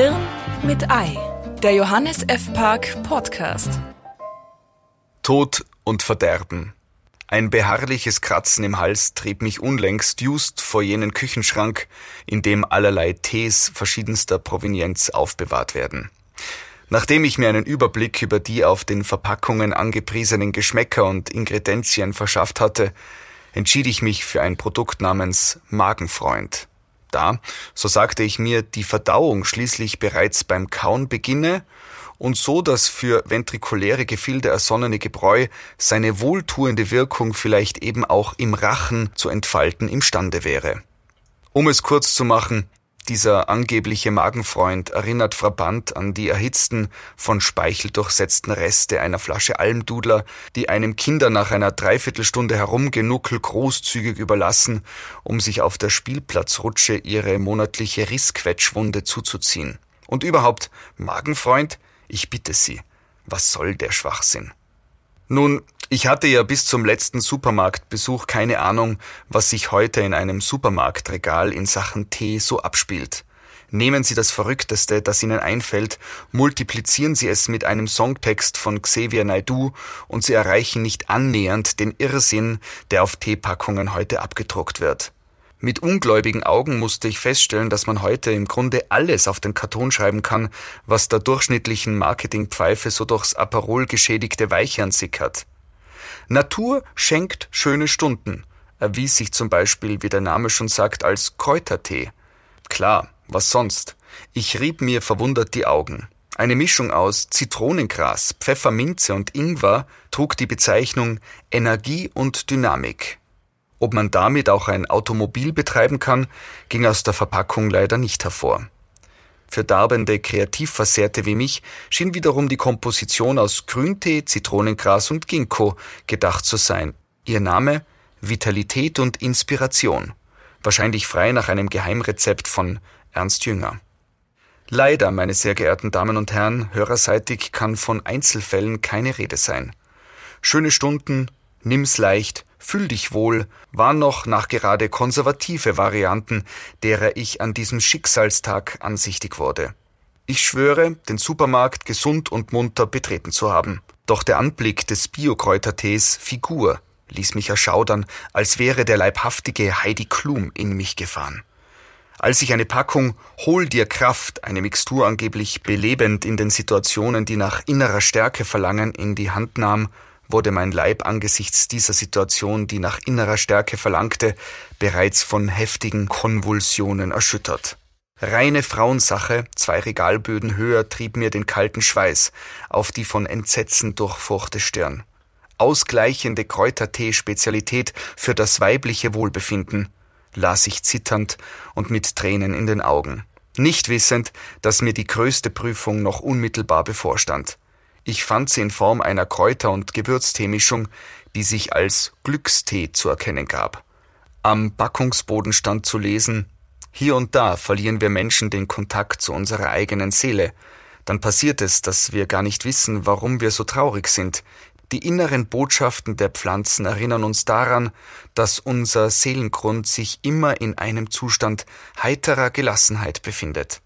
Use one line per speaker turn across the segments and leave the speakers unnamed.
Hirn mit Ei, der Johannes F. Park Podcast.
Tod und Verderben. Ein beharrliches Kratzen im Hals trieb mich unlängst just vor jenen Küchenschrank, in dem allerlei Tees verschiedenster Provenienz aufbewahrt werden. Nachdem ich mir einen Überblick über die auf den Verpackungen angepriesenen Geschmäcker und Ingredienzien verschafft hatte, entschied ich mich für ein Produkt namens Magenfreund. Da, so sagte ich mir, die Verdauung schließlich bereits beim Kauen beginne und so das für ventrikuläre Gefilde ersonnene Gebräu seine wohltuende Wirkung vielleicht eben auch im Rachen zu entfalten imstande wäre. Um es kurz zu machen, dieser angebliche Magenfreund erinnert frappant an die erhitzten, von Speichel durchsetzten Reste einer Flasche Almdudler, die einem Kinder nach einer Dreiviertelstunde Herumgenuckel großzügig überlassen, um sich auf der Spielplatzrutsche ihre monatliche Rissquetschwunde zuzuziehen. Und überhaupt, Magenfreund, ich bitte Sie, was soll der Schwachsinn? Nun, ich hatte ja bis zum letzten Supermarktbesuch keine Ahnung, was sich heute in einem Supermarktregal in Sachen Tee so abspielt. Nehmen Sie das Verrückteste, das Ihnen einfällt, multiplizieren Sie es mit einem Songtext von Xavier Naidoo und Sie erreichen nicht annähernd den Irrsinn, der auf Teepackungen heute abgedruckt wird. Mit ungläubigen Augen musste ich feststellen, dass man heute im Grunde alles auf den Karton schreiben kann, was der durchschnittlichen Marketingpfeife so durchs Aperol geschädigte Weichern sickert. Natur schenkt schöne Stunden, erwies sich zum Beispiel, wie der Name schon sagt, als Kräutertee. Klar, was sonst? Ich rieb mir verwundert die Augen. Eine Mischung aus Zitronengras, Pfefferminze und Ingwer trug die Bezeichnung Energie und Dynamik. Ob man damit auch ein Automobil betreiben kann, ging aus der Verpackung leider nicht hervor. Für darbende Kreativversehrte wie mich schien wiederum die Komposition aus Grüntee, Zitronengras und Ginkgo gedacht zu sein. Ihr Name Vitalität und Inspiration. Wahrscheinlich frei nach einem Geheimrezept von Ernst Jünger. Leider, meine sehr geehrten Damen und Herren, hörerseitig kann von Einzelfällen keine Rede sein. Schöne Stunden, nimm's leicht, Fühl dich wohl waren noch nachgerade konservative Varianten, derer ich an diesem Schicksalstag ansichtig wurde. Ich schwöre, den Supermarkt gesund und munter betreten zu haben. Doch der Anblick des Biokräutertees Figur ließ mich erschaudern, als wäre der leibhaftige Heidi Klum in mich gefahren. Als ich eine Packung Hol dir Kraft, eine Mixtur angeblich belebend in den Situationen, die nach innerer Stärke verlangen, in die Hand nahm, wurde mein Leib angesichts dieser Situation, die nach innerer Stärke verlangte, bereits von heftigen Konvulsionen erschüttert. Reine Frauensache, zwei Regalböden höher, trieb mir den kalten Schweiß auf die von Entsetzen durchfurchte Stirn. Ausgleichende Kräutertee-Spezialität für das weibliche Wohlbefinden, las ich zitternd und mit Tränen in den Augen, nicht wissend, dass mir die größte Prüfung noch unmittelbar bevorstand. Ich fand sie in Form einer Kräuter- und Gewürzteemischung, die sich als Glückstee zu erkennen gab. Am Backungsboden stand zu lesen Hier und da verlieren wir Menschen den Kontakt zu unserer eigenen Seele. Dann passiert es, dass wir gar nicht wissen, warum wir so traurig sind. Die inneren Botschaften der Pflanzen erinnern uns daran, dass unser Seelengrund sich immer in einem Zustand heiterer Gelassenheit befindet.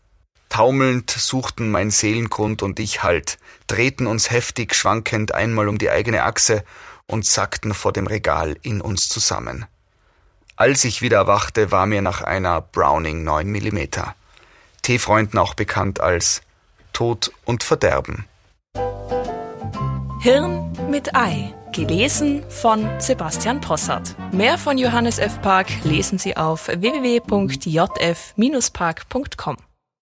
Taumelnd suchten mein Seelengrund und ich Halt, drehten uns heftig schwankend einmal um die eigene Achse und sackten vor dem Regal in uns zusammen. Als ich wieder erwachte, war mir nach einer Browning 9 mm. Teefreunden auch bekannt als Tod und Verderben.
Hirn mit Ei. Gelesen von Sebastian Possart. Mehr von Johannes F. Park lesen Sie auf www.jf-park.com.